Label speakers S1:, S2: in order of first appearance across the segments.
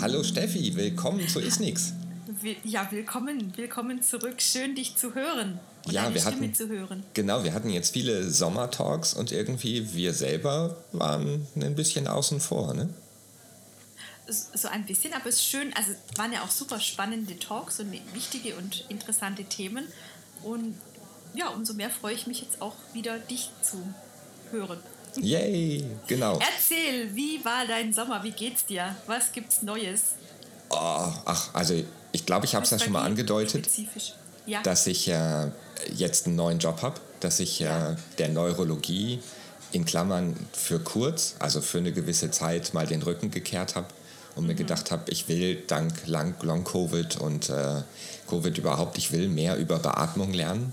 S1: Hallo,
S2: Steffi. Willkommen zu Isnix.
S1: Ja, willkommen, willkommen zurück. Schön, dich zu hören. Und
S2: ja,
S1: deine
S2: wir
S1: Stimme
S2: hatten,
S1: zu hören.
S2: Genau, wir hatten jetzt viele Sommertalks und irgendwie wir selber waren ein bisschen außen vor, ne?
S1: So ein bisschen, aber es ist schön. Also es waren ja auch super spannende Talks und wichtige und interessante Themen. Und ja, umso mehr freue ich mich jetzt auch wieder, dich zu hören.
S2: Yay, genau.
S1: Erzähl, wie war dein Sommer? Wie geht's dir? Was gibt's Neues?
S2: Oh, ach, also ich glaube, ich habe es ja schon mal angedeutet.
S1: Ja.
S2: dass ich äh, jetzt einen neuen Job habe, dass ich äh, der Neurologie in Klammern für kurz, also für eine gewisse Zeit mal den Rücken gekehrt habe und
S1: Mhm.
S2: mir gedacht habe, ich will dank Lang- Long-Covid und äh, Covid überhaupt, ich will mehr über Beatmung lernen.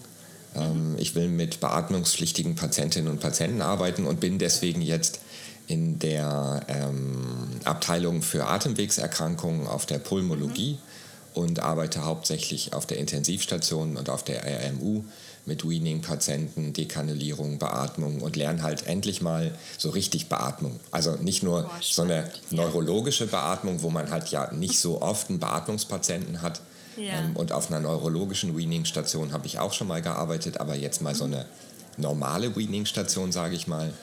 S2: Ähm, ich will mit beatmungspflichtigen Patientinnen und Patienten arbeiten und bin deswegen jetzt in der ähm, Abteilung für Atemwegserkrankungen auf der Pulmologie und arbeite hauptsächlich auf der Intensivstation und auf der RMU mit Weaning-Patienten, Dekanulierung, Beatmung und lerne halt endlich mal so richtig Beatmung. Also nicht nur
S1: Boah,
S2: so eine neurologische Beatmung, wo man halt ja nicht so oft einen Beatmungspatienten hat.
S1: Ja.
S2: Ähm, und auf einer neurologischen Weaning-Station habe ich auch schon mal gearbeitet, aber jetzt mal so eine normale Weaning-Station, sage ich mal,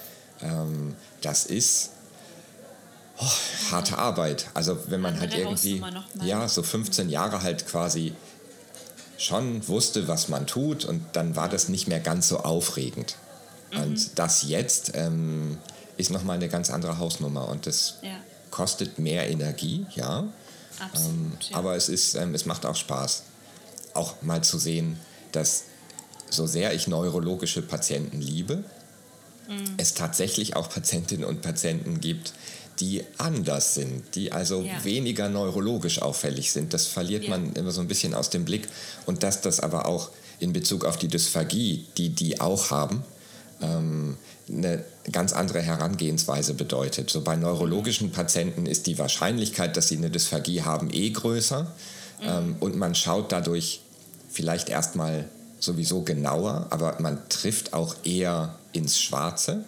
S2: ähm, das ist oh, harte Arbeit. Also wenn man halt irgendwie, ja, so 15 Jahre halt quasi schon wusste, was man tut und dann war das nicht mehr ganz so aufregend.
S1: Mhm.
S2: Und das jetzt ähm, ist nochmal eine ganz andere Hausnummer und das
S1: Ja.
S2: kostet mehr Energie, ja.
S1: Absolut.
S2: Ähm,
S1: ja.
S2: Aber es, ist, ähm, es macht auch Spaß, auch mal zu sehen, dass so sehr ich neurologische Patienten liebe,
S1: Mhm.
S2: es tatsächlich auch Patientinnen und Patienten gibt, die anders sind, die also
S1: Ja.
S2: weniger neurologisch auffällig sind. Das verliert
S1: Ja.
S2: man immer so ein bisschen aus dem Blick. Und dass das aber auch in Bezug auf die Dysphagie, die die auch haben, ähm, eine ganz andere Herangehensweise bedeutet. So bei neurologischen Patienten ist die Wahrscheinlichkeit, dass sie eine Dysphagie haben, eh größer. Ähm, und man schaut dadurch vielleicht erstmal sowieso genauer, aber man trifft auch eher ins Schwarze,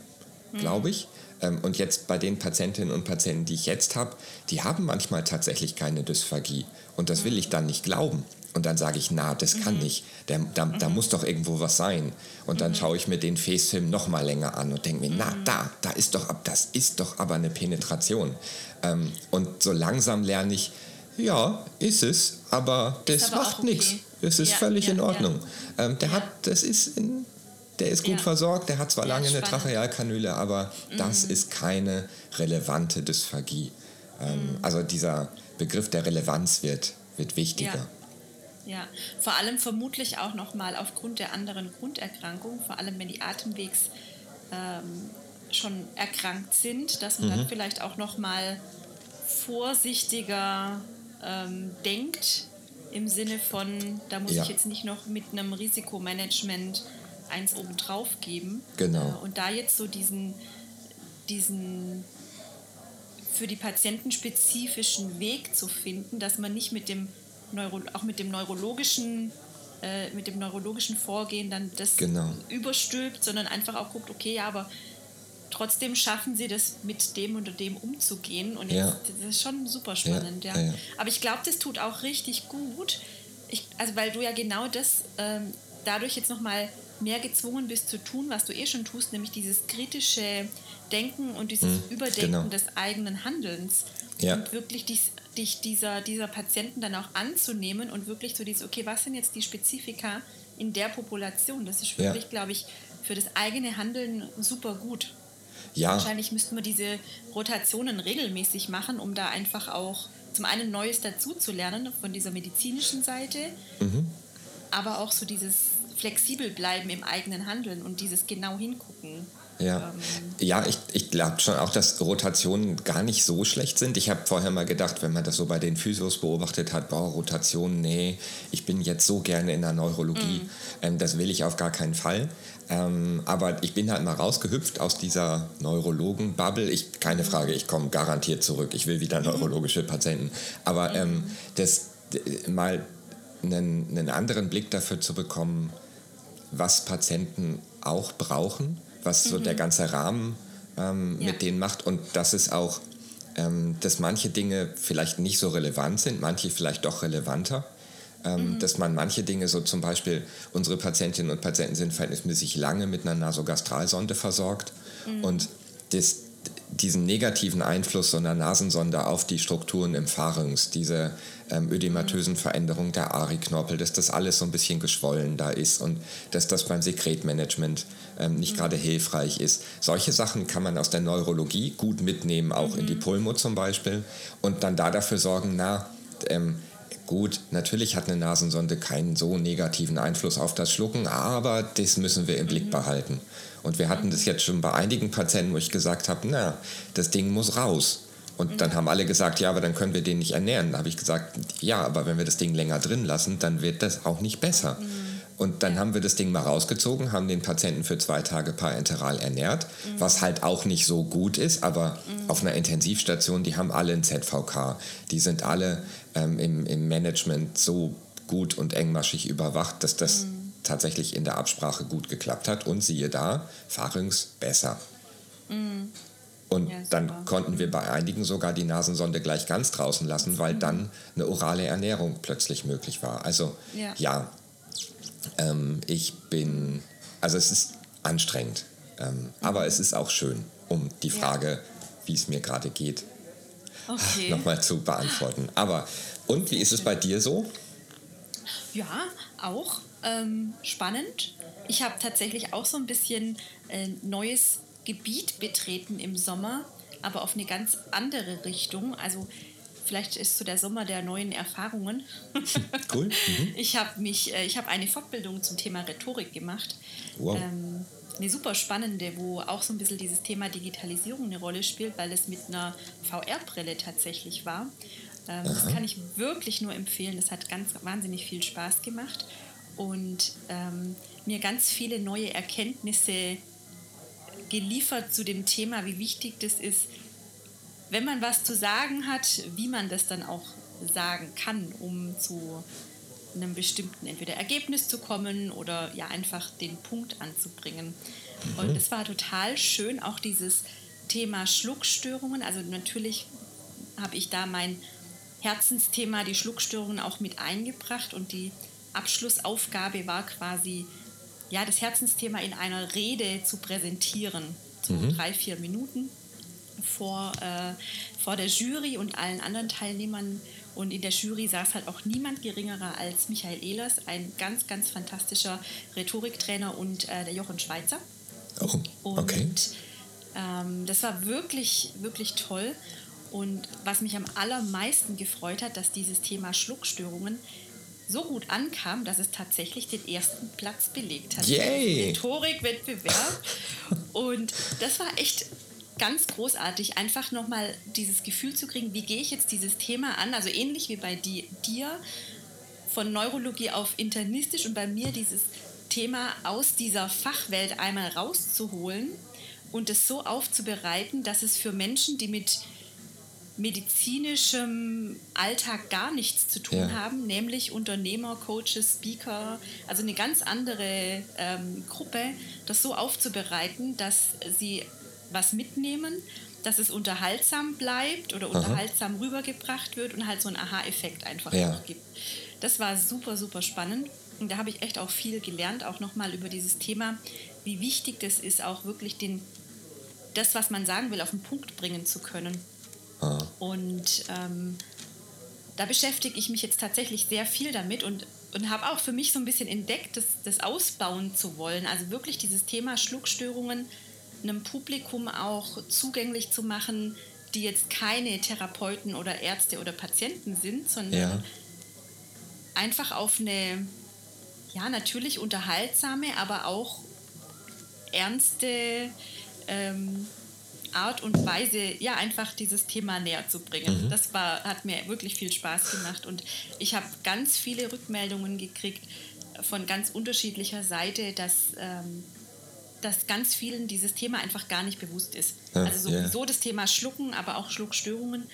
S2: glaube ich. Ähm, und jetzt bei den Patientinnen und Patienten, die ich jetzt habe, die haben manchmal tatsächlich keine Dysphagie. Und das will ich dann nicht glauben. Und dann sage ich, na, das kann nicht. Der, da, da muss doch irgendwo was sein. Und dann schaue ich mir den Facefilm noch mal länger an und denke mir, na, da, da ist doch, ab- das ist doch aber eine Penetration. Ähm, und so langsam lerne ich, ja, ist es, aber das
S1: aber auch
S2: macht
S1: okay.
S2: nichts. Es ist
S1: Ja,
S2: völlig
S1: ja,
S2: in
S1: ja.
S2: Ordnung. Ähm, der
S1: Ja.
S2: hat, das ist, in, der ist gut
S1: Ja.
S2: versorgt, der hat zwar
S1: Ja,
S2: lange eine. Trachealkanüle, aber
S1: Mhm.
S2: das ist keine relevante Dysphagie. Ähm,
S1: Mhm.
S2: Also dieser Begriff der Relevanz wird, wird wichtiger.
S1: Ja, vor allem vermutlich auch nochmal aufgrund der anderen Grunderkrankungen, vor allem wenn die Atemwegs ähm, schon erkrankt sind, dass man
S2: Mhm.
S1: dann vielleicht auch nochmal vorsichtiger ähm, denkt, im Sinne von, da muss
S2: Ja.
S1: ich jetzt nicht noch mit einem Risikomanagement eins obendrauf geben.
S2: Genau.
S1: Äh, und da jetzt so diesen, diesen für die Patienten spezifischen Weg zu finden, dass man nicht mit dem Neuro, auch mit dem neurologischen äh, mit dem neurologischen Vorgehen dann das
S2: Genau.
S1: überstülpt, sondern einfach auch guckt, okay, ja, aber trotzdem schaffen sie das mit dem oder dem umzugehen und
S2: Ja.
S1: jetzt, das ist schon super spannend, ja.
S2: ja, ja.
S1: Aber ich glaube, das tut auch richtig gut, ich, also weil du ja genau das ähm, dadurch jetzt nochmal mehr gezwungen bist zu tun, was du eh schon tust, nämlich dieses kritische Denken und dieses
S2: Mhm,
S1: Überdenken
S2: genau.
S1: des eigenen Handelns. Und wirklich dies, dich dieser, dieser Patienten dann auch anzunehmen und wirklich so dieses, okay, was sind jetzt die Spezifika in der Population? Das ist
S2: Ja.
S1: wirklich, glaube ich, für das eigene Handeln super gut.
S2: Ja,
S1: Wahrscheinlich müssten wir diese Rotationen regelmäßig machen, um da einfach auch zum einen Neues dazu zu lernen von dieser medizinischen Seite,
S2: Mhm.
S1: aber auch so dieses flexibel bleiben im eigenen Handeln und dieses genau hingucken.
S2: Ja,
S1: Ähm,
S2: ja ich, ich glaube schon auch, dass Rotationen gar nicht so schlecht sind. Ich habe vorher mal gedacht, wenn man das so bei den Physios beobachtet hat, boah, Rotationen, nee, ich bin jetzt so gerne in der Neurologie,
S1: Mhm.
S2: ähm, das will ich auf gar keinen Fall. Ähm, aber ich bin halt mal rausgehüpft aus dieser Neurologen-Bubble. Ich, keine
S1: Mhm.
S2: Frage, ich komme garantiert zurück. Ich will wieder neurologische Patienten. Aber
S1: Mhm.
S2: ähm, das mal einen, einen anderen Blick dafür zu bekommen, was Patienten auch brauchen, was so der ganze Rahmen ähm,
S1: Ja.
S2: mit denen macht und dass es auch ähm, dass manche Dinge vielleicht nicht so relevant sind, manche vielleicht doch relevanter. Ähm, mhm. Dass man manche Dinge, so zum Beispiel unsere Patientinnen und Patienten sind verhältnismäßig lange mit einer Nasogastralsonde versorgt mhm. und das diesen negativen Einfluss so einer Nasensonde auf die Strukturen im Pharynx, diese ähm, ödematösen Veränderungen der Ari-Knorpel, dass das alles so ein bisschen geschwollen da ist und dass das beim Sekretmanagement ähm, nicht mhm. gerade hilfreich ist. Solche Sachen kann man aus der Neurologie gut mitnehmen, auch mhm. in die mhm. Pulmo zum Beispiel, und dann da dafür sorgen, na, ähm, Gut, natürlich hat eine Nasensonde keinen so negativen Einfluss auf das Schlucken, aber das müssen wir im Blick mhm. behalten. Und wir hatten das jetzt schon bei einigen Patienten, wo ich gesagt habe, na, das Ding muss raus. Und mhm. dann haben alle gesagt, ja, aber dann können wir den nicht ernähren. Da habe ich gesagt, ja, aber wenn wir das Ding länger drin lassen, dann wird das auch nicht besser. Mhm. Und dann haben wir das Ding mal rausgezogen, haben den Patienten für zwei Tage parenteral ernährt, mhm. was halt auch nicht so gut ist, aber mhm. auf einer Intensivstation, die haben alle ein ZVK. Die sind alle ähm, im, im Management so gut und engmaschig überwacht, dass das mhm tatsächlich in der Absprache gut geklappt hat. Und siehe da, Pharynx besser. Mhm. Und ja, dann konnten wir bei einigen sogar die Nasensonde gleich ganz draußen lassen, weil mhm. dann eine orale Ernährung plötzlich möglich war. Also ja, ja ähm, ich bin, also es ist anstrengend, ähm, mhm. aber es ist auch schön, um die Frage, ja. wie es mir gerade geht, okay. nochmal zu beantworten. Aber und wie ist es bei dir so?
S1: Ja, auch ähm, spannend. Ich habe tatsächlich auch so ein bisschen äh, neues Gebiet betreten im Sommer, aber auf eine ganz andere Richtung. Also vielleicht ist so der Sommer der neuen Erfahrungen. cool. Mhm. Ich habe mich, äh, ich habe eine Fortbildung zum Thema Rhetorik gemacht. Wow. Ähm, eine super spannende, wo auch so ein bisschen dieses Thema Digitalisierung eine Rolle spielt, weil es mit einer VR-Brille tatsächlich war. Ähm, das kann ich wirklich nur empfehlen. Das hat ganz wahnsinnig viel Spaß gemacht und ähm, mir ganz viele neue Erkenntnisse geliefert zu dem Thema, wie wichtig das ist, wenn man was zu sagen hat, wie man das dann auch sagen kann, um zu einem bestimmten entweder Ergebnis zu kommen oder ja einfach den Punkt anzubringen. Mhm. Und es war total schön, auch dieses Thema Schluckstörungen. Also natürlich habe ich da mein Herzensthema, die Schluckstörungen auch mit eingebracht und die Abschlussaufgabe war quasi, ja, das Herzensthema in einer Rede zu präsentieren. So mhm. drei, vier Minuten vor, äh, vor der Jury und allen anderen Teilnehmern. Und in der Jury saß halt auch niemand geringerer als Michael Ehlers, ein ganz, ganz fantastischer Rhetoriktrainer und äh, der Jochen Schweizer. Oh, okay. Und ähm, das war wirklich, wirklich toll. Und was mich am allermeisten gefreut hat, dass dieses Thema Schluckstörungen so gut ankam, dass es tatsächlich den ersten Platz belegt hat. Yay! Rhetorikwettbewerb. Und das war echt ganz großartig, einfach nochmal dieses Gefühl zu kriegen, wie gehe ich jetzt dieses Thema an, also ähnlich wie bei dir, von Neurologie auf internistisch und bei mir dieses Thema aus dieser Fachwelt einmal rauszuholen und es so aufzubereiten, dass es für Menschen, die mit medizinischem Alltag gar nichts zu tun ja. haben, nämlich Unternehmer, Coaches, Speaker, also eine ganz andere ähm, Gruppe, das so aufzubereiten, dass sie was mitnehmen, dass es unterhaltsam bleibt oder unterhaltsam Aha. rübergebracht wird und halt so einen Aha-Effekt einfach ja. gibt. Das war super, super spannend und da habe ich echt auch viel gelernt, auch nochmal über dieses Thema, wie wichtig das ist, auch wirklich den, das, was man sagen will, auf den Punkt bringen zu können. Ah. Und ähm, da beschäftige ich mich jetzt tatsächlich sehr viel damit und, und habe auch für mich so ein bisschen entdeckt, das, das ausbauen zu wollen. Also wirklich dieses Thema Schluckstörungen einem Publikum auch zugänglich zu machen, die jetzt keine Therapeuten oder Ärzte oder Patienten sind, sondern ja. einfach auf eine, ja, natürlich unterhaltsame, aber auch ernste ähm, Art und Weise, ja, einfach dieses Thema näher zu bringen. Mhm. Das war, hat mir wirklich viel Spaß gemacht und ich habe ganz viele Rückmeldungen gekriegt von ganz unterschiedlicher Seite, dass, ähm, dass ganz vielen dieses Thema einfach gar nicht bewusst ist. Also sowieso yeah. das Thema Schlucken, aber auch Schluckstörungen.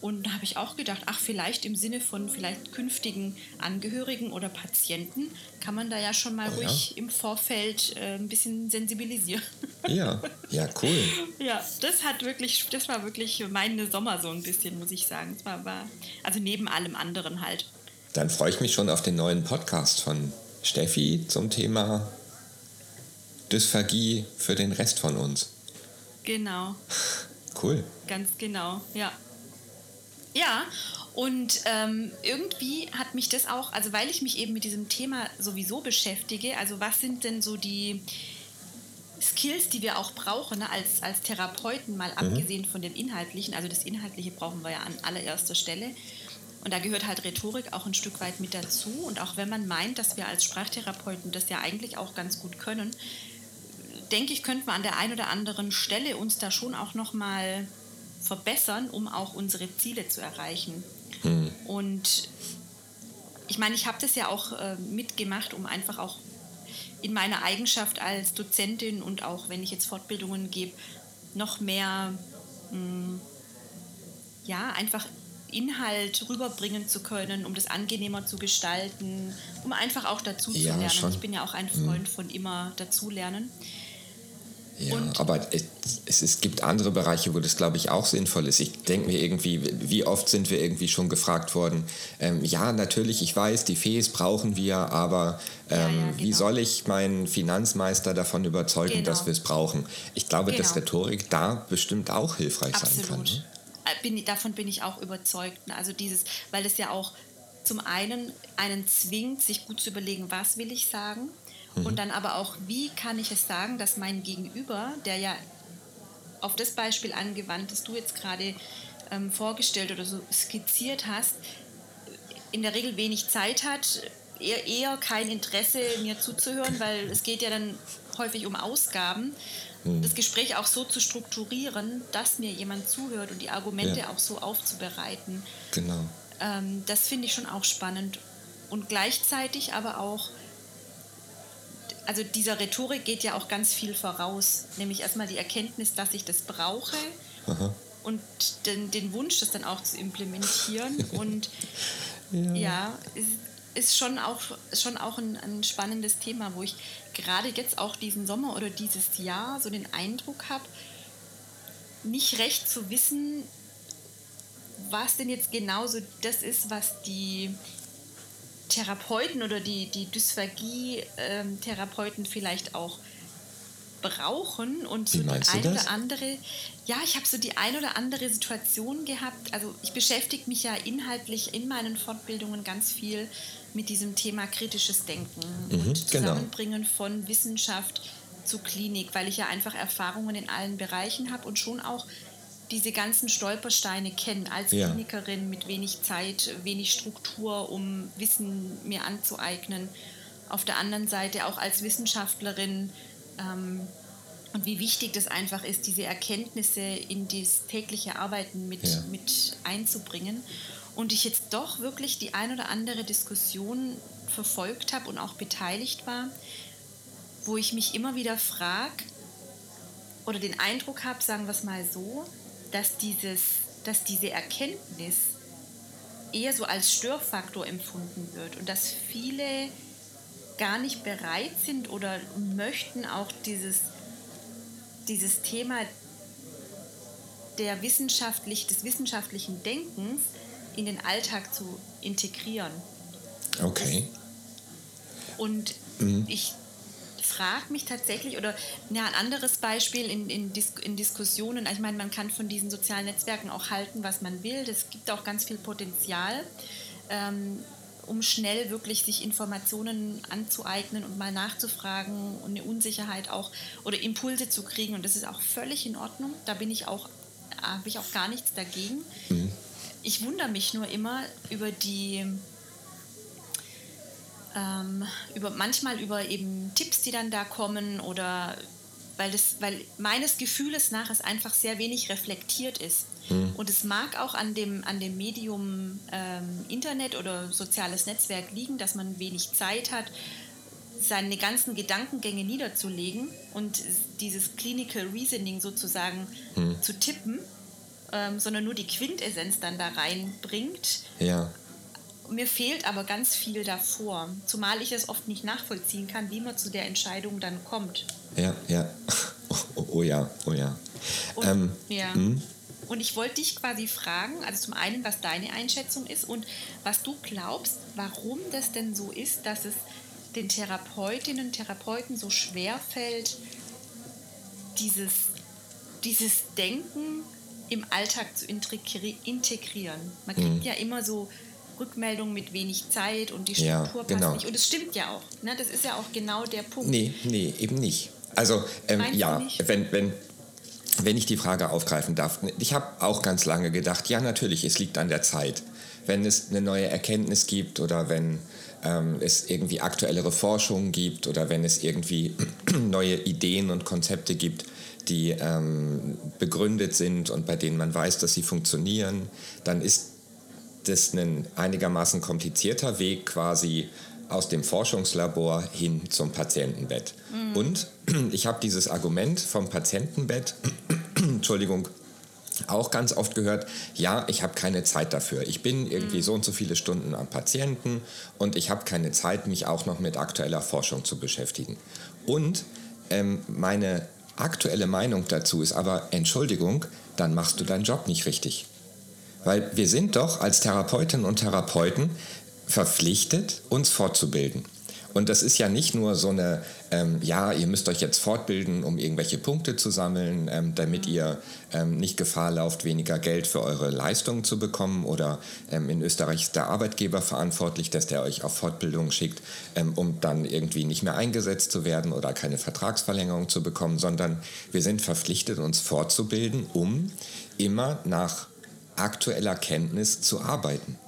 S1: Und da habe ich auch gedacht, ach, vielleicht im Sinne von vielleicht künftigen Angehörigen oder Patienten kann man da ja schon mal oh, ruhig ja? im Vorfeld äh, ein bisschen sensibilisieren.
S2: Ja, ja, cool.
S1: ja, das hat wirklich, das war wirklich meine Sommer so ein bisschen, muss ich sagen. Es war, war, also neben allem anderen halt.
S2: Dann freue ich mich schon auf den neuen Podcast von Steffi zum Thema Dysphagie für den Rest von uns.
S1: Genau.
S2: Cool.
S1: Ganz genau, ja. Ja, und ähm, irgendwie hat mich das auch, also weil ich mich eben mit diesem Thema sowieso beschäftige, also was sind denn so die Skills, die wir auch brauchen, ne, als, als Therapeuten, mal mhm. abgesehen von dem Inhaltlichen, also das Inhaltliche brauchen wir ja an allererster Stelle. Und da gehört halt Rhetorik auch ein Stück weit mit dazu. Und auch wenn man meint, dass wir als Sprachtherapeuten das ja eigentlich auch ganz gut können, denke ich, könnten wir an der einen oder anderen Stelle uns da schon auch nochmal verbessern, um auch unsere Ziele zu erreichen. Mhm. Und ich meine, ich habe das ja auch äh, mitgemacht, um einfach auch in meiner Eigenschaft als Dozentin und auch wenn ich jetzt Fortbildungen gebe, noch mehr, mh, hm, ja, einfach Inhalt rüberbringen zu können, um das angenehmer zu gestalten, um einfach auch dazu ja, zu lernen. Schon. Ich bin ja auch ein Freund mhm. von immer dazulernen.
S2: Ja, und aber es, es gibt andere Bereiche, wo das, glaube ich, auch sinnvoll ist. Ich denke mir irgendwie, wie oft sind wir irgendwie schon gefragt worden, ähm, ja, natürlich, ich weiß, die Fees brauchen wir, aber ähm, ja, ja, genau. wie soll ich meinen Finanzmeister davon überzeugen, genau. dass wir es brauchen? Ich glaube, genau. dass Rhetorik da bestimmt auch hilfreich Absolut. sein kann. Ne?
S1: Äh, bin, davon bin ich auch überzeugt. Ne? Also dieses, weil es ja auch zum einen einen zwingt, sich gut zu überlegen, was will ich sagen Mhm. Und dann aber auch, wie kann ich es sagen, dass mein Gegenüber, der ja auf das Beispiel angewandt, das du jetzt gerade ähm, vorgestellt oder so skizziert hast, in der Regel wenig Zeit hat, eher, eher kein Interesse, mir zuzuhören, weil es geht ja dann häufig um Ausgaben. Mhm. Das Gespräch auch so zu strukturieren, dass mir jemand zuhört und die Argumente ja. auch so aufzubereiten.
S2: Genau.
S1: Ähm, das finde ich schon auch spannend. Und gleichzeitig aber auch also dieser Rhetorik geht ja auch ganz viel voraus, nämlich erstmal die Erkenntnis, dass ich das brauche Aha. und den, den, Wunsch, das dann auch zu implementieren. und ja, ja ist, ist, schon auch, schon auch ein, ein spannendes Thema, wo ich gerade jetzt auch diesen Sommer oder dieses Jahr so den Eindruck habe, nicht recht zu wissen, was denn jetzt genauso das ist, was die Therapeuten oder die, die Dysphagie-Therapeuten vielleicht auch brauchen und so
S2: die ein oder
S1: andere, ja, ich habe so die ein oder andere Situation gehabt. Also ich beschäftige mich ja inhaltlich in meinen Fortbildungen ganz viel mit diesem Thema kritisches Denken mhm, und genau. Zusammenbringen genau. von Wissenschaft zu Klinik, weil ich ja einfach Erfahrungen in allen Bereichen habe und schon auch diese ganzen Stolpersteine kennen als ja. Klinikerin mit wenig Zeit, wenig Struktur, um Wissen mir anzueignen. Auf der anderen Seite auch als Wissenschaftlerin ähm, und wie wichtig das einfach ist, diese Erkenntnisse in das tägliche Arbeiten mit, ja. mit einzubringen. Und ich jetzt doch wirklich die ein oder andere Diskussion verfolgt habe und auch beteiligt war, wo ich mich immer wieder frage oder den Eindruck habe, sagen wir es mal so, dass, dieses, dass diese Erkenntnis eher so als Störfaktor empfunden wird und dass viele gar nicht bereit sind oder möchten auch dieses, dieses Thema der wissenschaftlich, des wissenschaftlichen Denkens in den Alltag zu integrieren.
S2: Okay.
S1: Und mhm. ich frage mich tatsächlich, oder ja, ein anderes Beispiel in, in, Dis in Diskussionen, ich meine, man kann von diesen sozialen Netzwerken auch halten, was man will. Es gibt auch ganz viel Potenzial. Ähm, um schnell wirklich sich Informationen anzueignen und mal nachzufragen und eine Unsicherheit auch oder Impulse zu kriegen. Und das ist auch völlig in Ordnung. Da bin ich auch, habe ich auch gar nichts dagegen. Mhm. Ich wundere mich nur immer über die ähm, über, manchmal über eben Tipps, die dann da kommen oder weil, das, weil meines Gefühles nach es einfach sehr wenig reflektiert ist. Mhm. Und es mag auch an dem, an dem Medium ähm, Internet oder soziales Netzwerk liegen, dass man wenig Zeit hat, seine ganzen Gedankengänge niederzulegen und dieses Clinical Reasoning sozusagen mhm. zu tippen ähm, sondern nur die Quintessenz dann da reinbringt.
S2: Ja.
S1: Mir fehlt aber ganz viel davor, zumal ich es oft nicht nachvollziehen kann, wie man zu der Entscheidung dann kommt.
S2: Ja, ja. Oh, oh ja, oh ja.
S1: Und, ähm, ja. Hm? Und ich wollte dich quasi fragen, also zum einen, was deine Einschätzung ist und was du glaubst, warum das denn so ist, dass es den Therapeutinnen und Therapeuten so schwer fällt, dieses, dieses Denken im Alltag zu integrieren. Man kriegt mhm. ja immer so Rückmeldungen mit wenig Zeit und die Struktur ja, genau. passt nicht. Und es stimmt ja auch. Ne? Das ist ja auch genau der Punkt.
S2: Nee, nee, eben nicht. Also ähm, ja, wenn, wenn, wenn ich die Frage aufgreifen darf, ich habe auch ganz lange gedacht, ja natürlich, es liegt an der Zeit. Wenn es eine neue Erkenntnis gibt oder wenn ähm, es irgendwie aktuellere Forschungen gibt oder wenn es irgendwie neue Ideen und Konzepte gibt, die ähm, begründet sind und bei denen man weiß, dass sie funktionieren, dann ist das ein einigermaßen komplizierter Weg quasi aus dem Forschungslabor hin zum Patientenbett. Mhm. Und ich habe dieses Argument vom Patientenbett, Entschuldigung, auch ganz oft gehört, ja, ich habe keine Zeit dafür. Ich bin irgendwie mhm. so und so viele Stunden am Patienten und ich habe keine Zeit, mich auch noch mit aktueller Forschung zu beschäftigen. Und ähm, meine aktuelle Meinung dazu ist aber, Entschuldigung, dann machst du deinen Job nicht richtig. Weil wir sind doch als Therapeutinnen und Therapeuten verpflichtet, uns fortzubilden. Und das ist ja nicht nur so eine, ähm, ja, ihr müsst euch jetzt fortbilden, um irgendwelche Punkte zu sammeln, ähm, damit ihr ähm, nicht Gefahr lauft, weniger Geld für eure Leistungen zu bekommen. Oder ähm, in Österreich ist der Arbeitgeber verantwortlich, dass der euch auf Fortbildung schickt, ähm, um dann irgendwie nicht mehr eingesetzt zu werden oder keine Vertragsverlängerung zu bekommen, sondern wir sind verpflichtet, uns fortzubilden, um immer nach aktueller Kenntnis zu arbeiten.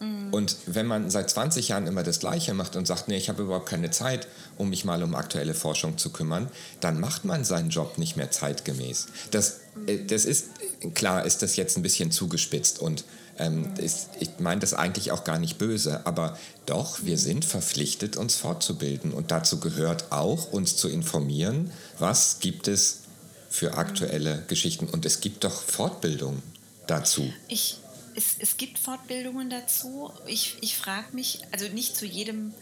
S2: Mhm. Und wenn man seit 20 Jahren immer das Gleiche macht und sagt, nee, ich habe überhaupt keine Zeit, um mich mal um aktuelle Forschung zu kümmern, dann macht man seinen Job nicht mehr zeitgemäß. Das, äh, das ist, klar ist das jetzt ein bisschen zugespitzt und ähm, ist, ich meine das eigentlich auch gar nicht böse, aber doch, wir sind verpflichtet, uns fortzubilden und dazu gehört auch, uns zu informieren, was gibt es für aktuelle Geschichten und es gibt doch Fortbildung dazu.
S1: Ich, es, es gibt Fortbildungen dazu. Ich, ich frage mich, also nicht zu jedem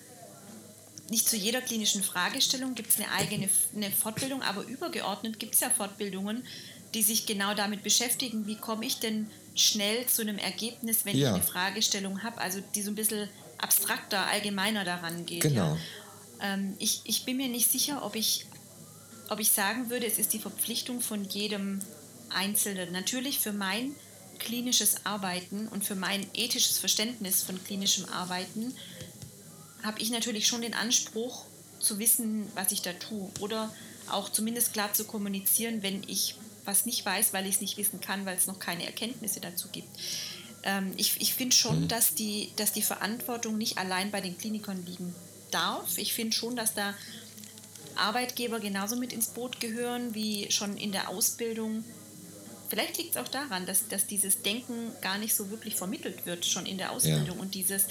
S1: nicht zu jeder klinischen Fragestellung gibt es eine eigene eine Fortbildung, aber übergeordnet gibt es ja Fortbildungen, die sich genau damit beschäftigen, wie komme ich denn schnell zu einem Ergebnis, wenn ja. ich eine Fragestellung habe, also die so ein bisschen abstrakter, allgemeiner daran geht. Genau. Ja. Ähm, ich, ich bin mir nicht sicher, ob ich, ob ich sagen würde, es ist die Verpflichtung von jedem Einzelnen. Natürlich für mein klinisches Arbeiten und für mein ethisches Verständnis von klinischem Arbeiten habe ich natürlich schon den Anspruch zu wissen, was ich da tue oder auch zumindest klar zu kommunizieren, wenn ich was nicht weiß, weil ich es nicht wissen kann, weil es noch keine Erkenntnisse dazu gibt. Ähm, ich ich finde schon, mhm. dass, die, dass die Verantwortung nicht allein bei den Klinikern liegen darf. Ich finde schon, dass da Arbeitgeber genauso mit ins Boot gehören, wie schon in der Ausbildung vielleicht liegt es auch daran, dass, dass dieses Denken gar nicht so wirklich vermittelt wird, schon in der Ausbildung. Ja. Und dieses,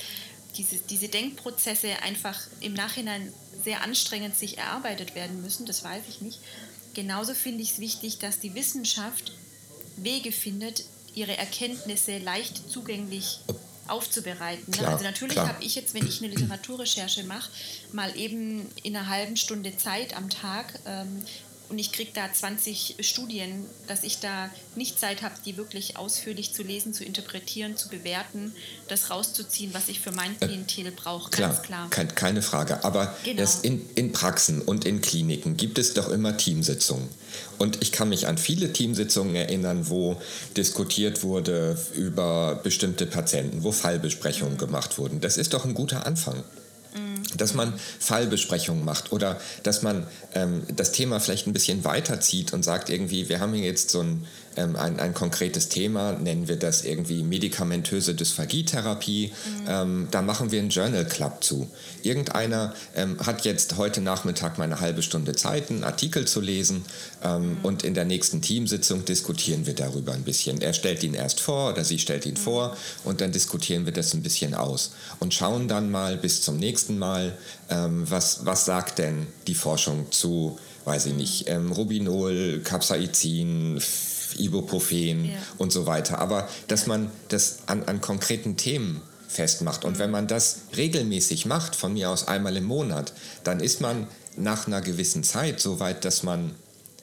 S1: diese, diese Denkprozesse einfach im Nachhinein sehr anstrengend sich erarbeitet werden müssen, das weiß ich nicht. Genauso finde ich es wichtig, dass die Wissenschaft Wege findet, ihre Erkenntnisse leicht zugänglich aufzubereiten. Ne? Klar, also natürlich habe ich jetzt, wenn ich eine Literaturrecherche mache, mal eben in einer halben Stunde Zeit am Tag ähm, und ich kriege da 20 Studien, dass ich da nicht Zeit habe, die wirklich ausführlich zu lesen, zu interpretieren, zu bewerten, das rauszuziehen, was ich für mein äh, Klientel brauche.
S2: Klar, ganz klar. Kein, keine Frage. Aber genau. in, in Praxen und in Kliniken gibt es doch immer Teamsitzungen. Und ich kann mich an viele Teamsitzungen erinnern, wo diskutiert wurde über bestimmte Patienten, wo Fallbesprechungen mhm. gemacht wurden. Das ist doch ein guter Anfang dass man Fallbesprechungen macht oder dass man ähm, das Thema vielleicht ein bisschen weiterzieht und sagt irgendwie, wir haben hier jetzt so ein ähm, ein, ein konkretes Thema, nennen wir das irgendwie medikamentöse Dysphagietherapie. Mhm. Ähm, da machen wir einen Journal Club zu. Irgendeiner ähm, hat jetzt heute Nachmittag mal eine halbe Stunde Zeit, einen Artikel zu lesen ähm, mhm. und in der nächsten Teamsitzung diskutieren wir darüber ein bisschen. Er stellt ihn erst vor oder sie stellt ihn mhm. vor und dann diskutieren wir das ein bisschen aus und schauen dann mal bis zum nächsten Mal, ähm, was, was sagt denn die Forschung zu, weiß ich mhm. nicht, ähm, Rubinol, Capsaicin, Ibuprofen ja. und so weiter. Aber dass man das an, an konkreten Themen festmacht. Und mhm. wenn man das regelmäßig macht, von mir aus einmal im Monat, dann ist man nach einer gewissen Zeit so weit, dass man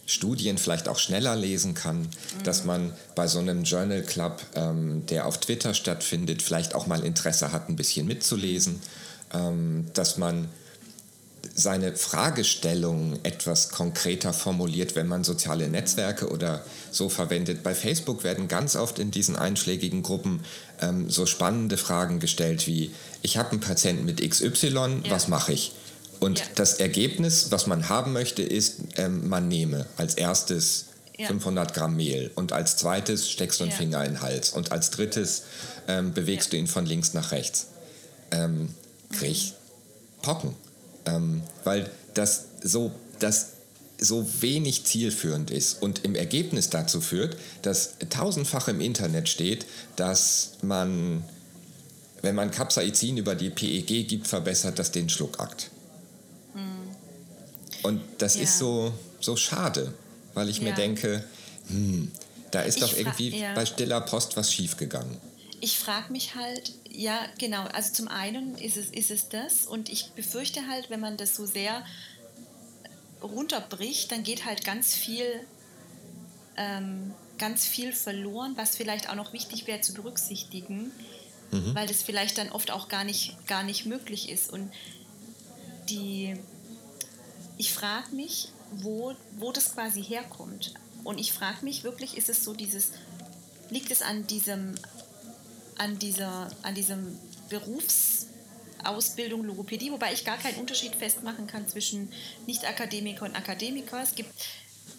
S2: Studien vielleicht auch schneller lesen kann, mhm. dass man bei so einem Journal Club, ähm, der auf Twitter stattfindet, vielleicht auch mal Interesse hat, ein bisschen mitzulesen, ähm, dass man seine Fragestellungen etwas konkreter formuliert, wenn man soziale Netzwerke oder so verwendet. Bei Facebook werden ganz oft in diesen einschlägigen Gruppen ähm, so spannende Fragen gestellt wie, ich habe einen Patienten mit XY, ja. was mache ich? Und ja. das Ergebnis, was man haben möchte, ist, ähm, man nehme als erstes ja. 500 Gramm Mehl und als zweites steckst du einen Finger in den Hals und als drittes ähm, bewegst du ihn von links nach rechts. Ähm, krieg mhm. Pocken ähm, weil das so, das so wenig zielführend ist und im Ergebnis dazu führt, dass tausendfach im Internet steht, dass man, wenn man Capsaicin über die PEG gibt, verbessert das den Schluckakt. Mhm. Und das ja. ist so, so schade, weil ich ja. mir denke, hm, da ist ich doch irgendwie ja. bei stiller Post was schiefgegangen.
S1: Ich frage mich halt, ja, genau. Also zum einen ist es, ist es das und ich befürchte halt, wenn man das so sehr runterbricht, dann geht halt ganz viel, ähm, ganz viel verloren, was vielleicht auch noch wichtig wäre zu berücksichtigen, mhm. weil das vielleicht dann oft auch gar nicht, gar nicht möglich ist. Und die, ich frage mich, wo, wo das quasi herkommt. Und ich frage mich wirklich, ist es so dieses, liegt es an diesem an, dieser, an diesem Berufsausbildung Logopädie, wobei ich gar keinen Unterschied festmachen kann zwischen Nicht-Akademiker und Akademiker. Es gibt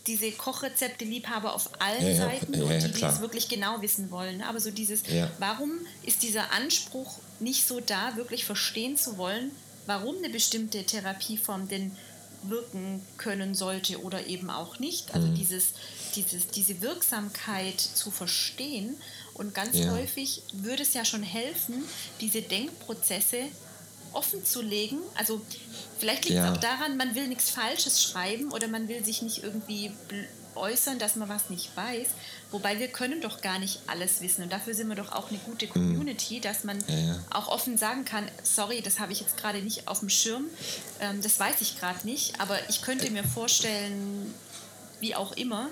S1: diese Kochrezepte-Liebhaber auf allen ja, Seiten ja, und die, die es wirklich genau wissen wollen. Aber so dieses, warum ist dieser Anspruch nicht so da, wirklich verstehen zu wollen, warum eine bestimmte Therapieform denn wirken können sollte oder eben auch nicht. Also mhm. dieses, dieses, diese Wirksamkeit zu verstehen und ganz ja. häufig würde es ja schon helfen, diese Denkprozesse offen zu legen. Also vielleicht liegt es ja. auch daran, man will nichts Falsches schreiben oder man will sich nicht irgendwie äußern, dass man was nicht weiß. Wobei wir können doch gar nicht alles wissen. Und dafür sind wir doch auch eine gute mhm. Community, dass man ja, ja. auch offen sagen kann, sorry, das habe ich jetzt gerade nicht auf dem Schirm, ähm, das weiß ich gerade nicht, aber ich könnte mir vorstellen, wie auch immer.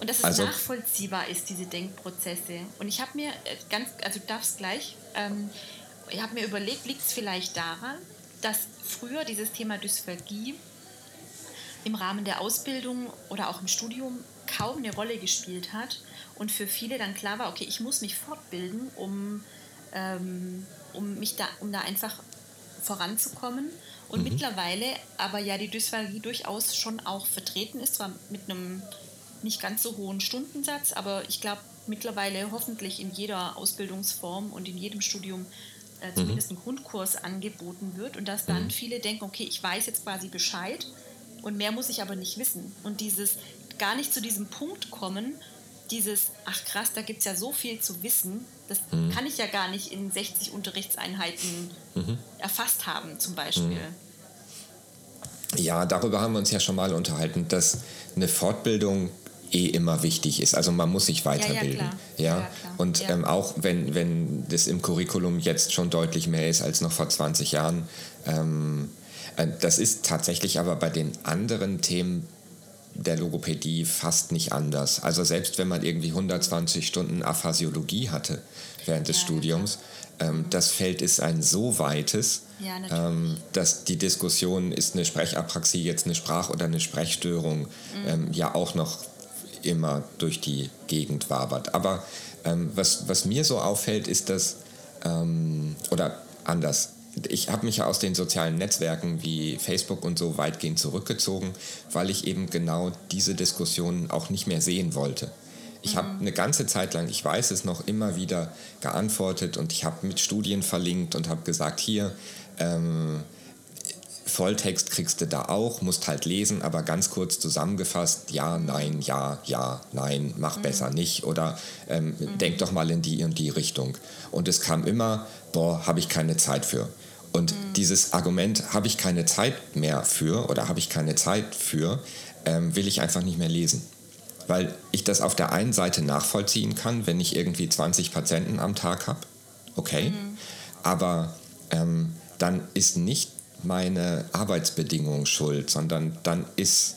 S1: Und dass es also, nachvollziehbar ist, diese Denkprozesse. Und ich habe mir äh, ganz, also du darfst gleich, ähm, ich habe mir überlegt, liegt es vielleicht daran, dass früher dieses Thema Dysphagie im Rahmen der Ausbildung oder auch im Studium kaum eine Rolle gespielt hat und für viele dann klar war, okay, ich muss mich fortbilden, um, ähm, um, mich da, um da einfach voranzukommen. Und mhm. mittlerweile aber ja die Dysphagie durchaus schon auch vertreten ist, zwar mit einem nicht ganz so hohen Stundensatz, aber ich glaube mittlerweile hoffentlich in jeder Ausbildungsform und in jedem Studium äh, zumindest mhm. ein Grundkurs angeboten wird und dass dann mhm. viele denken, okay, ich weiß jetzt quasi Bescheid und mehr muss ich aber nicht wissen. Und dieses gar nicht zu diesem Punkt kommen, dieses, ach krass, da gibt es ja so viel zu wissen, das mhm. kann ich ja gar nicht in 60 Unterrichtseinheiten mhm. erfasst haben, zum Beispiel.
S2: Mhm. Ja, darüber haben wir uns ja schon mal unterhalten, dass eine Fortbildung eh immer wichtig ist. Also man muss sich weiterbilden. Ja, ja, ja. Und ähm, auch wenn, wenn das im Curriculum jetzt schon deutlich mehr ist als noch vor 20 Jahren, ähm, äh, das ist tatsächlich aber bei den anderen Themen der Logopädie fast nicht anders. Also selbst wenn man irgendwie 120 Stunden Aphasiologie hatte während des Studiums, ähm, das Feld ist ein so weites, ja, ähm, dass die Diskussion, ist eine Sprechapraxie jetzt eine Sprach- oder eine Sprechstörung, mhm. ähm, ja auch noch immer durch die Gegend wabert. Aber ähm, was, was mir so auffällt, ist, dass, ähm, oder anders, ich habe mich ja aus den sozialen Netzwerken wie Facebook und so weitgehend zurückgezogen, weil ich eben genau diese Diskussionen auch nicht mehr sehen wollte. Ich mhm. habe eine ganze Zeit lang, ich weiß es noch, immer wieder geantwortet und ich habe mit Studien verlinkt und habe gesagt, hier, ähm, Volltext kriegst du da auch, musst halt lesen, aber ganz kurz zusammengefasst, ja, nein, ja, ja, nein, mach mhm. besser nicht oder ähm, mhm. denk doch mal in die und die Richtung. Und es kam immer, boah, habe ich keine Zeit für. Und mhm. dieses Argument, habe ich keine Zeit mehr für oder habe ich keine Zeit für, ähm, will ich einfach nicht mehr lesen. weil ich das auf der einen Seite nachvollziehen kann, wenn ich irgendwie 20 Patienten am Tag habe. Okay. Mhm. Aber ähm, dann ist nicht meine Arbeitsbedingung schuld, sondern dann ist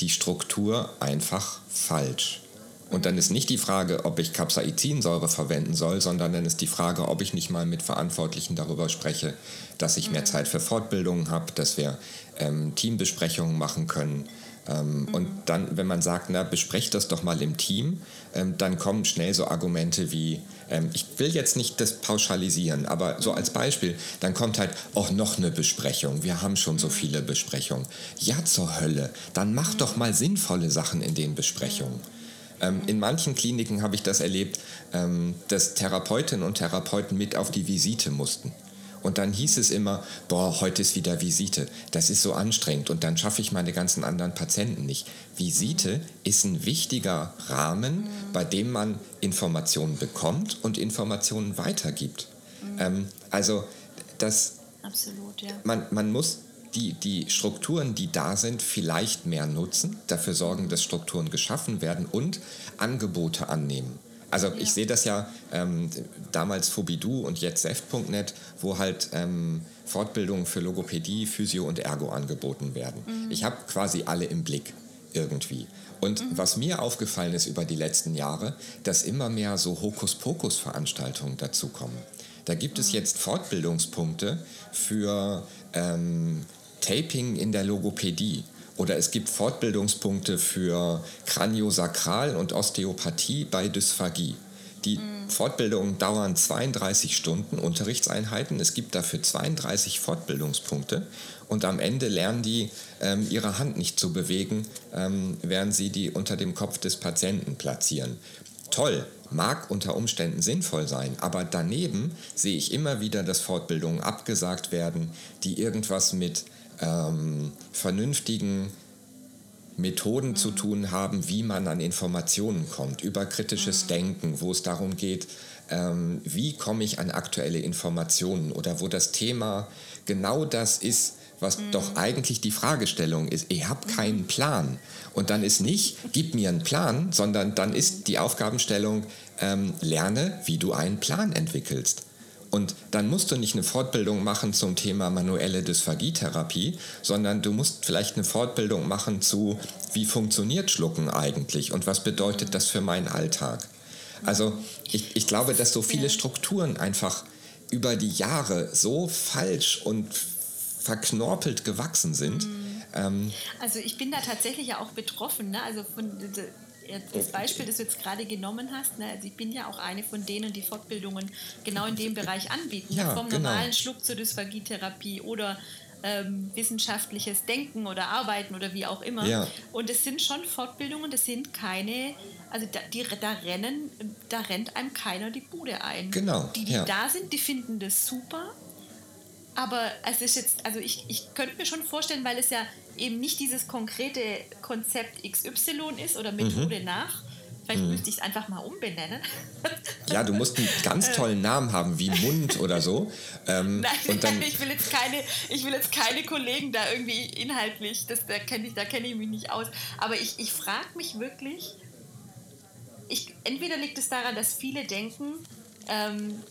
S2: die Struktur einfach falsch. Und dann ist nicht die Frage, ob ich Capsaicinsäure verwenden soll, sondern dann ist die Frage, ob ich nicht mal mit Verantwortlichen darüber spreche, dass ich mehr mhm. Zeit für Fortbildungen habe, dass wir ähm, Teambesprechungen machen können. Ähm, mhm. Und dann, wenn man sagt, na, besprecht das doch mal im Team, ähm, dann kommen schnell so Argumente wie, ähm, ich will jetzt nicht das pauschalisieren, aber so als Beispiel, dann kommt halt auch noch eine Besprechung. Wir haben schon so mhm. viele Besprechungen. Ja, zur Hölle, dann mach doch mal sinnvolle Sachen in den Besprechungen. Ähm, in manchen Kliniken habe ich das erlebt, ähm, dass Therapeutinnen und Therapeuten mit auf die Visite mussten. Und dann hieß es immer, boah, heute ist wieder Visite. Das ist so anstrengend und dann schaffe ich meine ganzen anderen Patienten nicht. Visite ist ein wichtiger Rahmen, mhm. bei dem man Informationen bekommt und Informationen weitergibt. Mhm. Ähm, also das,
S1: Absolut, ja.
S2: man, man muss die, die Strukturen, die da sind, vielleicht mehr nutzen, dafür sorgen, dass Strukturen geschaffen werden und Angebote annehmen. Also ja. ich sehe das ja ähm, damals Fobidu und jetzt Seft.net, wo halt ähm, Fortbildungen für Logopädie, Physio und Ergo angeboten werden. Mhm. Ich habe quasi alle im Blick irgendwie. Und mhm. was mir aufgefallen ist über die letzten Jahre, dass immer mehr so Hokuspokus-Veranstaltungen dazukommen. Da gibt mhm. es jetzt Fortbildungspunkte für ähm, Taping in der Logopädie. Oder es gibt Fortbildungspunkte für Kraniosakral und Osteopathie bei Dysphagie. Die mhm. Fortbildungen dauern 32 Stunden Unterrichtseinheiten. Es gibt dafür 32 Fortbildungspunkte. Und am Ende lernen die, ähm, ihre Hand nicht zu bewegen, ähm, während sie die unter dem Kopf des Patienten platzieren. Toll, mag unter Umständen sinnvoll sein, aber daneben sehe ich immer wieder, dass Fortbildungen abgesagt werden, die irgendwas mit ähm, vernünftigen Methoden mhm. zu tun haben, wie man an Informationen kommt, über kritisches mhm. Denken, wo es darum geht, ähm, wie komme ich an aktuelle Informationen oder wo das Thema genau das ist, was mhm. doch eigentlich die Fragestellung ist. Ich habe keinen Plan. Und dann ist nicht, gib mir einen Plan, sondern dann ist die Aufgabenstellung, ähm, lerne, wie du einen Plan entwickelst. Und dann musst du nicht eine Fortbildung machen zum Thema manuelle Dysphagietherapie, sondern du musst vielleicht eine Fortbildung machen zu, wie funktioniert Schlucken eigentlich und was bedeutet das für meinen Alltag. Also ich, ich glaube, dass so viele Strukturen einfach über die Jahre so falsch und verknorpelt gewachsen sind. Mhm.
S1: Ähm, also ich bin da tatsächlich ja auch betroffen. Ne? Also von das Beispiel, das du jetzt gerade genommen hast, ne, also ich bin ja auch eine von denen, die Fortbildungen genau in dem Bereich anbieten, ne, ja, vom genau. normalen Schluck zur Dysphagietherapie oder ähm, wissenschaftliches Denken oder Arbeiten oder wie auch immer. Ja. Und es sind schon Fortbildungen, das sind keine, also da, die, da rennen, da rennt einem keiner die Bude ein.
S2: Genau.
S1: Die, die ja. da sind, die finden das super. Aber es ist jetzt, also ich, ich könnte mir schon vorstellen, weil es ja eben nicht dieses konkrete Konzept XY ist oder Methode mhm. nach. Vielleicht mhm. müsste ich es einfach mal umbenennen.
S2: Ja, du musst einen ganz tollen Namen haben, wie Mund oder so.
S1: Ähm, nein, und dann, ich, will jetzt keine, ich will jetzt keine Kollegen da irgendwie inhaltlich, das, da kenne ich, kenn ich mich nicht aus. Aber ich, ich frage mich wirklich, ich, entweder liegt es daran, dass viele denken, ähm,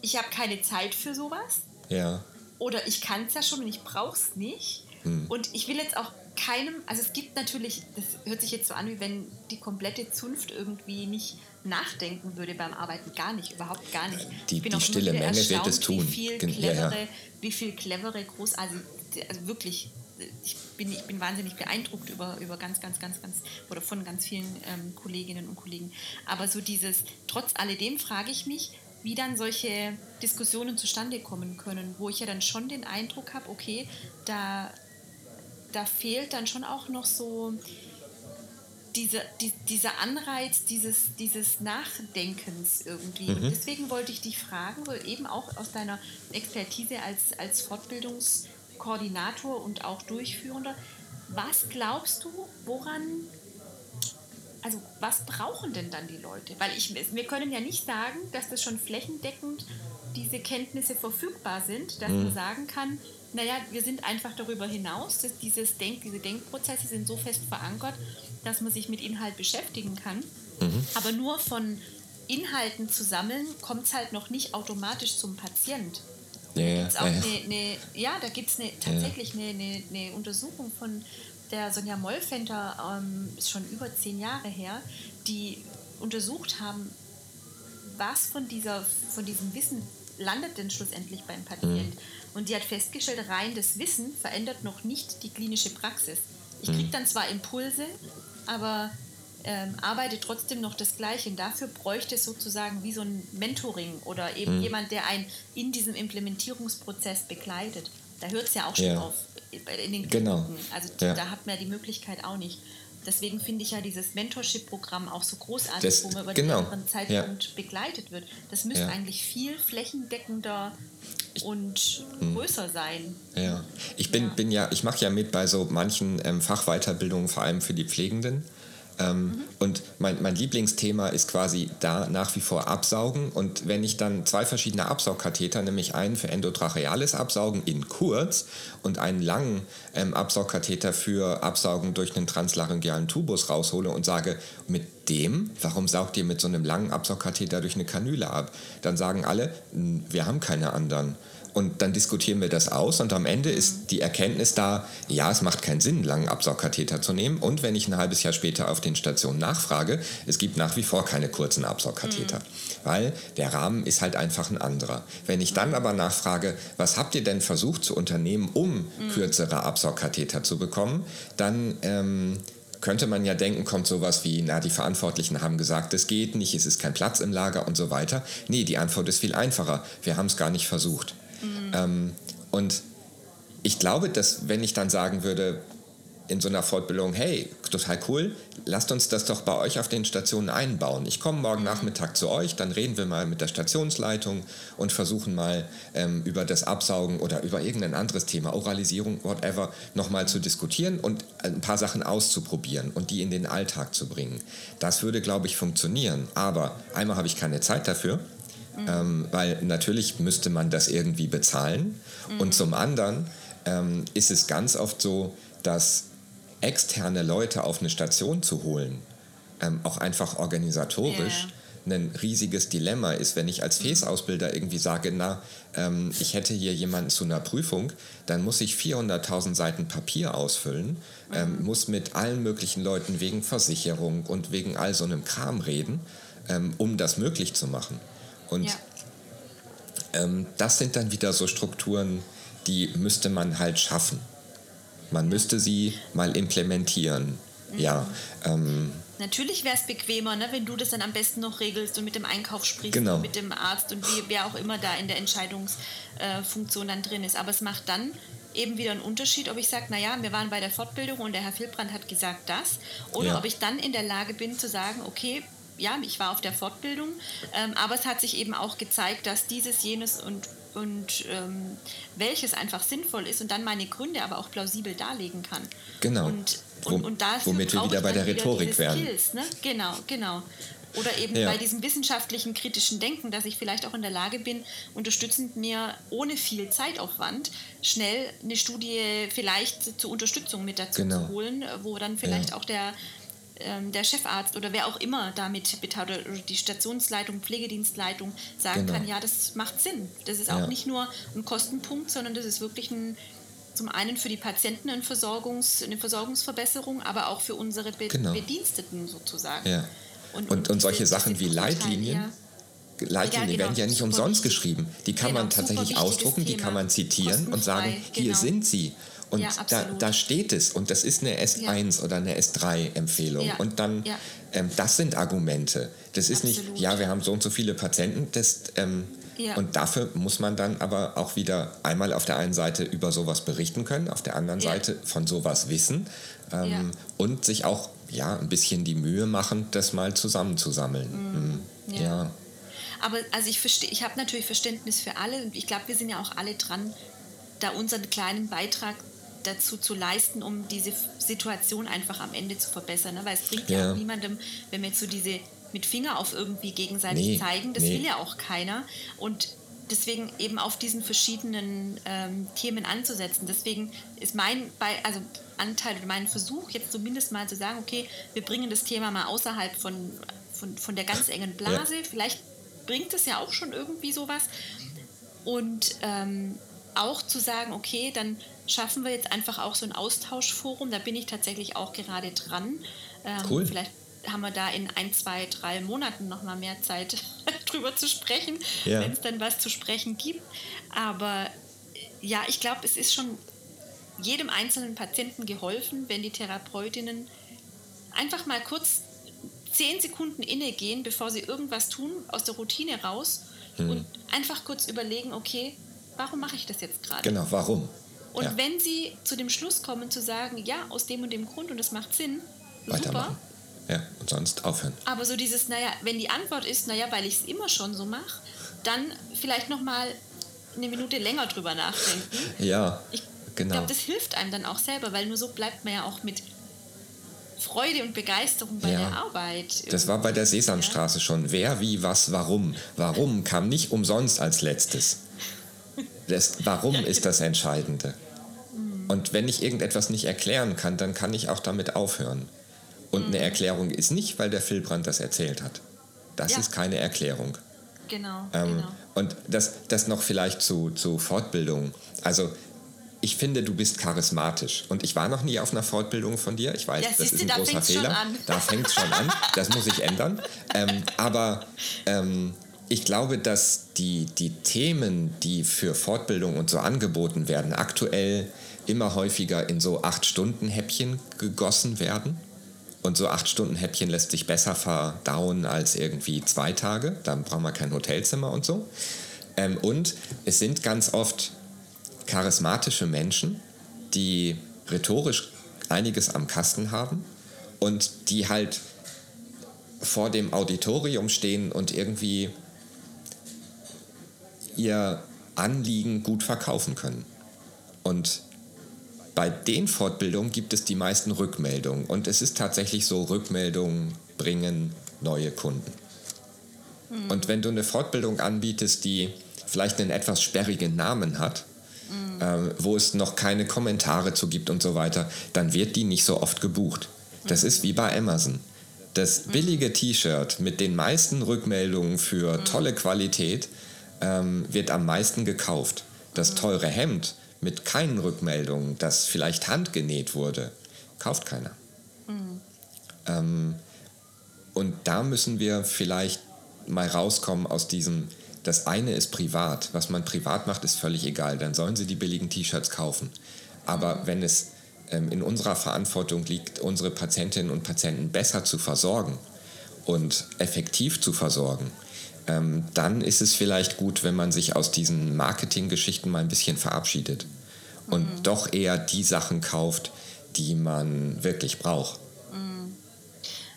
S1: ich habe keine Zeit für sowas.
S2: Ja.
S1: Oder ich kann es ja schon und ich brauche es nicht. Hm. Und ich will jetzt auch keinem, also es gibt natürlich, das hört sich jetzt so an, wie wenn die komplette Zunft irgendwie nicht nachdenken würde beim Arbeiten. Gar nicht, überhaupt gar nicht.
S2: Die, ich bin die auch stille Menge wird es tun.
S1: Wie viel clevere, ja, ja. Wie viel clevere groß, also, also wirklich, ich bin, ich bin wahnsinnig beeindruckt über, über ganz, ganz, ganz, ganz, oder von ganz vielen ähm, Kolleginnen und Kollegen. Aber so dieses, trotz alledem frage ich mich, wie dann solche Diskussionen zustande kommen können, wo ich ja dann schon den Eindruck habe, okay, da da fehlt dann schon auch noch so diese, die, dieser Anreiz dieses, dieses Nachdenkens irgendwie. Mhm. Und deswegen wollte ich dich fragen, so eben auch aus deiner Expertise als, als Fortbildungskoordinator und auch Durchführender, was glaubst du, woran also was brauchen denn dann die Leute? Weil ich, wir können ja nicht sagen, dass das schon flächendeckend diese Kenntnisse verfügbar sind, dass mhm. man sagen kann, naja, wir sind einfach darüber hinaus, dass dieses Denk, diese Denkprozesse sind so fest verankert, dass man sich mit Inhalt beschäftigen kann. Mhm. Aber nur von Inhalten zu sammeln, kommt es halt noch nicht automatisch zum Patient. Ja, ja, ja. Eine, eine, ja, da gibt es eine, tatsächlich eine, eine, Untersuchung von der Sonja Mollfenter, ähm, ist schon über zehn Jahre her, die untersucht haben, was von, dieser, von diesem Wissen landet denn schlussendlich beim Patient. Mhm. Und die hat festgestellt, rein das Wissen verändert noch nicht die klinische Praxis. Ich kriege mhm. dann zwar Impulse, aber ähm, arbeite trotzdem noch das Gleiche. Und dafür bräuchte es sozusagen wie so ein Mentoring oder eben mhm. jemand, der einen in diesem Implementierungsprozess begleitet. Da hört es ja auch schon ja. auf in den
S2: genau.
S1: Kliniken. Also ja. da hat man ja die Möglichkeit auch nicht. Deswegen finde ich ja dieses Mentorship-Programm auch so großartig, das, wo man über genau. den Zeitpunkt ja. begleitet wird. Das müsste ja. eigentlich viel flächendeckender und hm. größer sein.
S2: Ja, ich bin ja, bin ja ich mache ja mit bei so manchen ähm, Fachweiterbildungen, vor allem für die Pflegenden. Ähm, mhm. Und mein, mein Lieblingsthema ist quasi da nach wie vor Absaugen. Und wenn ich dann zwei verschiedene Absaugkatheter, nämlich einen für endotracheales Absaugen in kurz und einen langen ähm, Absaugkatheter für Absaugen durch einen translaryngealen Tubus raushole und sage, mit dem, warum saugt ihr mit so einem langen Absaugkatheter durch eine Kanüle ab? Dann sagen alle, wir haben keine anderen. Und dann diskutieren wir das aus und am Ende ist die Erkenntnis da, ja, es macht keinen Sinn, einen langen Absaugkatheter zu nehmen. Und wenn ich ein halbes Jahr später auf den Stationen nachfrage, es gibt nach wie vor keine kurzen Absaugkatheter, mhm. weil der Rahmen ist halt einfach ein anderer. Wenn ich dann aber nachfrage, was habt ihr denn versucht zu unternehmen, um mhm. kürzere Absaugkatheter zu bekommen, dann... Ähm, könnte man ja denken, kommt sowas wie, na, die Verantwortlichen haben gesagt, es geht nicht, es ist kein Platz im Lager und so weiter. Nee, die Antwort ist viel einfacher. Wir haben es gar nicht versucht. Mhm. Ähm, und ich glaube, dass wenn ich dann sagen würde, in so einer Fortbildung, hey, total cool, lasst uns das doch bei euch auf den Stationen einbauen. Ich komme morgen mhm. Nachmittag zu euch, dann reden wir mal mit der Stationsleitung und versuchen mal ähm, über das Absaugen oder über irgendein anderes Thema, Oralisierung, whatever, nochmal zu diskutieren und ein paar Sachen auszuprobieren und die in den Alltag zu bringen. Das würde, glaube ich, funktionieren. Aber einmal habe ich keine Zeit dafür Mhm. Ähm, weil natürlich müsste man das irgendwie bezahlen. Mhm. Und zum anderen ähm, ist es ganz oft so, dass externe Leute auf eine Station zu holen, ähm, auch einfach organisatorisch, yeah ein riesiges Dilemma ist, wenn ich als mhm. FES-Ausbilder irgendwie sage, na, ähm, ich hätte hier jemanden zu einer Prüfung, dann muss ich 400.000 Seiten Papier ausfüllen, ähm, mhm. muss mit allen möglichen Leuten wegen Versicherung und wegen all so einem Kram reden, ähm, um das möglich zu machen. Und ja. ähm, das sind dann wieder so Strukturen, die müsste man halt schaffen. Man müsste sie mal implementieren. Mhm. Ja. Ähm,
S1: Natürlich wäre es bequemer, ne, wenn du das dann am besten noch regelst und mit dem Einkauf sprichst genau. und mit dem Arzt und wie, wer auch immer da in der Entscheidungsfunktion äh, dann drin ist. Aber es macht dann eben wieder einen Unterschied, ob ich sage, naja, wir waren bei der Fortbildung und der Herr Filbrand hat gesagt das, oder ja. ob ich dann in der Lage bin zu sagen, okay, ja, ich war auf der Fortbildung, ähm, aber es hat sich eben auch gezeigt, dass dieses, jenes und, und ähm, welches einfach sinnvoll ist und dann meine Gründe aber auch plausibel darlegen kann.
S2: Genau.
S1: Und, und, und
S2: womit wir wieder bei der Rhetorik werden.
S1: Skills, ne? Genau, genau. Oder eben ja. bei diesem wissenschaftlichen kritischen Denken, dass ich vielleicht auch in der Lage bin, unterstützend mir ohne viel Zeitaufwand schnell eine Studie vielleicht zur Unterstützung mit dazu genau. zu holen, wo dann vielleicht ja. auch der ähm, der Chefarzt oder wer auch immer damit beteiligt oder die Stationsleitung, Pflegedienstleitung sagen genau. kann, ja, das macht Sinn. Das ist auch ja. nicht nur ein Kostenpunkt, sondern das ist wirklich ein, zum einen für die Patienten ein Versorgungs-, eine Versorgungsverbesserung, aber auch für unsere Be genau. Bediensteten sozusagen.
S2: Ja. Und, und, und, solche Sachen wie Leitlinien. Leitlinien ja, genau, werden ja nicht umsonst geschrieben. Die kann genau, man tatsächlich ausdrucken, Thema. die kann man zitieren und sagen, hier genau. sind sie. Und ja, da, da steht es und das ist eine S1 ja. oder eine S3-Empfehlung. Ja. Und dann, ähm, das sind Argumente. Das ist absolut. nicht, ja, wir haben so und so viele Patienten. Das, ähm, und dafür muss man dann aber auch wieder einmal auf der einen Seite über sowas berichten können, auf der anderen Seite von sowas wissen ähm, und sich auch ja, ein bisschen die Mühe machen, das mal zusammenzusammeln. Mhm.
S1: Mhm. Ja. Aber also ich verstehe, ich habe natürlich Verständnis für alle und ich glaube, wir sind ja auch alle dran, da unseren kleinen Beitrag dazu zu leisten, um diese Situation einfach am Ende zu verbessern. Ne? Weil es bringt ja. ja auch niemandem, wenn wir jetzt so diese mit Finger auf irgendwie gegenseitig nee, zeigen, das nee. will ja auch keiner. Und deswegen eben auf diesen verschiedenen ähm, Themen anzusetzen. Deswegen ist mein also Anteil oder mein Versuch jetzt zumindest mal zu sagen, okay, wir bringen das Thema mal außerhalb von, von, von der ganz engen Blase. Ja. Vielleicht bringt es ja auch schon irgendwie sowas. Und ähm, auch zu sagen, okay, dann schaffen wir jetzt einfach auch so ein Austauschforum. Da bin ich tatsächlich auch gerade dran. Ähm, cool. Vielleicht haben wir da in ein, zwei, drei Monaten noch mal mehr Zeit drüber zu sprechen, ja. wenn es dann was zu sprechen gibt. Aber ja, ich glaube, es ist schon jedem einzelnen Patienten geholfen, wenn die Therapeutinnen einfach mal kurz zehn Sekunden innegehen, bevor sie irgendwas tun, aus der Routine raus hm. und einfach kurz überlegen, okay, warum mache ich das jetzt gerade?
S2: Genau, warum?
S1: Und ja. wenn sie zu dem Schluss kommen, zu sagen, ja, aus dem und dem Grund und es macht Sinn, super,
S2: ja, und sonst aufhören.
S1: Aber so dieses, naja, wenn die Antwort ist, naja, weil ich es immer schon so mache, dann vielleicht nochmal eine Minute länger drüber nachdenken.
S2: Ja,
S1: ich
S2: genau.
S1: Ich glaube, das hilft einem dann auch selber, weil nur so bleibt man ja auch mit Freude und Begeisterung bei ja. der Arbeit.
S2: Das war bei der Sesamstraße ja. schon. Wer, wie, was, warum. Warum kam nicht umsonst als letztes. Das Warum ist das Entscheidende. Mhm. Und wenn ich irgendetwas nicht erklären kann, dann kann ich auch damit aufhören. Und mhm. eine Erklärung ist nicht, weil der Philbrand das erzählt hat. Das ja. ist keine Erklärung.
S1: Genau.
S2: Ähm,
S1: genau.
S2: Und das, das noch vielleicht zu, zu Fortbildung. Also ich finde, du bist charismatisch. Und ich war noch nie auf einer Fortbildung von dir. Ich weiß, ja, das ist ein da großer Fehler. Da fängt es schon an. Das muss ich ändern. Ähm, aber ähm, ich glaube, dass die, die Themen, die für Fortbildung und so angeboten werden, aktuell immer häufiger in so acht Stunden Häppchen gegossen werden. Und so acht Stunden Häppchen lässt sich besser verdauen als irgendwie zwei Tage. Dann braucht man kein Hotelzimmer und so. Ähm, und es sind ganz oft charismatische Menschen, die rhetorisch einiges am Kasten haben und die halt vor dem Auditorium stehen und irgendwie ihr Anliegen gut verkaufen können. Und bei den Fortbildungen gibt es die meisten Rückmeldungen. Und es ist tatsächlich so, Rückmeldungen bringen neue Kunden. Mhm. Und wenn du eine Fortbildung anbietest, die vielleicht einen etwas sperrigen Namen hat, mhm. äh, wo es noch keine Kommentare zu gibt und so weiter, dann wird die nicht so oft gebucht. Das mhm. ist wie bei Amazon. Das mhm. billige T-Shirt mit den meisten Rückmeldungen für mhm. tolle Qualität ähm, wird am meisten gekauft. Das mhm. teure Hemd mit keinen Rückmeldungen, das vielleicht handgenäht wurde, kauft keiner. Mhm. Ähm, und da müssen wir vielleicht mal rauskommen aus diesem, das eine ist privat, was man privat macht, ist völlig egal, dann sollen sie die billigen T-Shirts kaufen. Aber mhm. wenn es ähm, in unserer Verantwortung liegt, unsere Patientinnen und Patienten besser zu versorgen und effektiv zu versorgen, ähm, dann ist es vielleicht gut, wenn man sich aus diesen Marketinggeschichten mal ein bisschen verabschiedet und mhm. doch eher die Sachen kauft, die man wirklich braucht.
S1: Mhm.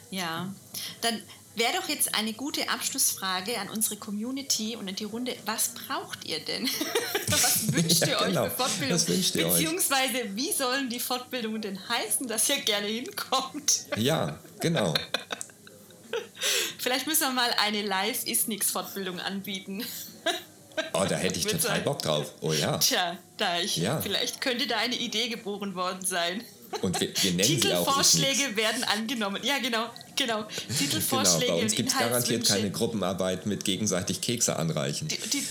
S1: Ja, dann wäre doch jetzt eine gute Abschlussfrage an unsere Community und in die Runde. Was braucht ihr denn? was wünscht ihr ja, genau. euch für Fortbildung? Was wünscht ihr Beziehungsweise, euch? wie sollen die Fortbildungen denn heißen, dass ihr gerne hinkommt?
S2: ja, genau.
S1: Vielleicht müssen wir mal eine Live-Ist-Nix-Fortbildung anbieten.
S2: Oh, da hätte ich total Bock drauf. Oh ja.
S1: Tja, da ich. Ja. Vielleicht könnte da eine Idee geboren worden sein.
S2: Und wir, wir nennen
S1: Titelvorschläge werden angenommen. Ja, genau, genau. Titelvorschläge. Genau,
S2: bei uns gibt es garantiert keine Gruppenarbeit mit gegenseitig Kekse anreichen. Die, die,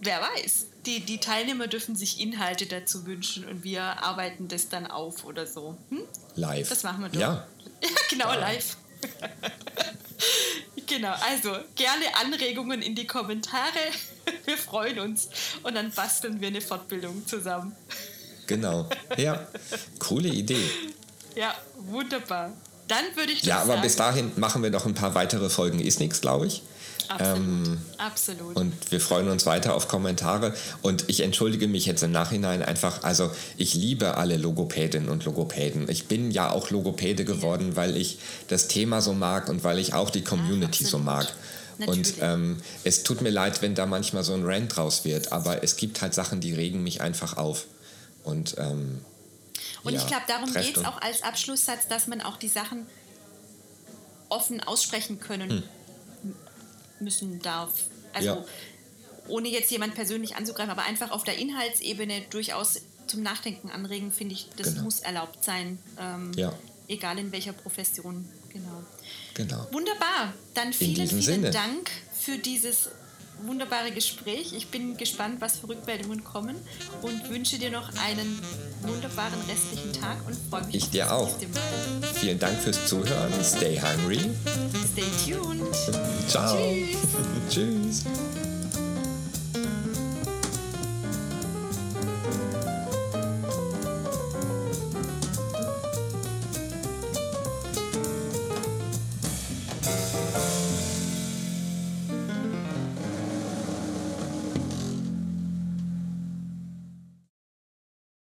S1: wer weiß. Die, die Teilnehmer dürfen sich Inhalte dazu wünschen und wir arbeiten das dann auf oder so. Hm?
S2: Live.
S1: Das machen wir doch.
S2: Ja.
S1: ja genau, ja. live. Genau, also gerne Anregungen in die Kommentare. Wir freuen uns und dann basteln wir eine Fortbildung zusammen.
S2: Genau, ja, coole Idee.
S1: Ja, wunderbar. Dann würde ich
S2: Ja, aber sagen, bis dahin machen wir noch ein paar weitere Folgen Ist nichts, glaube ich.
S1: Absolut, ähm, absolut.
S2: Und wir freuen uns weiter auf Kommentare. Und ich entschuldige mich jetzt im Nachhinein einfach, also ich liebe alle Logopädinnen und Logopäden. Ich bin ja auch Logopäde geworden, ja. weil ich das Thema so mag und weil ich auch die Community ja, so mag. Natürlich. Und ähm, es tut mir leid, wenn da manchmal so ein Rant draus wird, aber es gibt halt Sachen, die regen mich einfach auf. Und, ähm,
S1: und
S2: ja,
S1: ich glaube, darum geht es auch als Abschlusssatz, dass man auch die Sachen offen aussprechen können
S2: Hm.
S1: Müssen darf. Also
S2: Ja.
S1: ohne jetzt jemand persönlich anzugreifen, aber einfach auf der Inhaltsebene durchaus zum Nachdenken anregen, finde ich, das
S2: Genau.
S1: muss erlaubt sein. Ähm,
S2: Ja.
S1: Egal in welcher Profession. Genau.
S2: Genau.
S1: Wunderbar. Dann vielen, vielen
S2: Sinne.
S1: Dank für dieses wunderbare Gespräch. Ich bin gespannt, was für Rückmeldungen kommen und wünsche dir noch einen wunderbaren restlichen Tag und freue mich
S2: Ich dir auch. Vielen Dank fürs Zuhören. Stay hungry.
S1: Stay tuned.
S2: Ciao.
S1: Tschüss.
S2: Tschüss.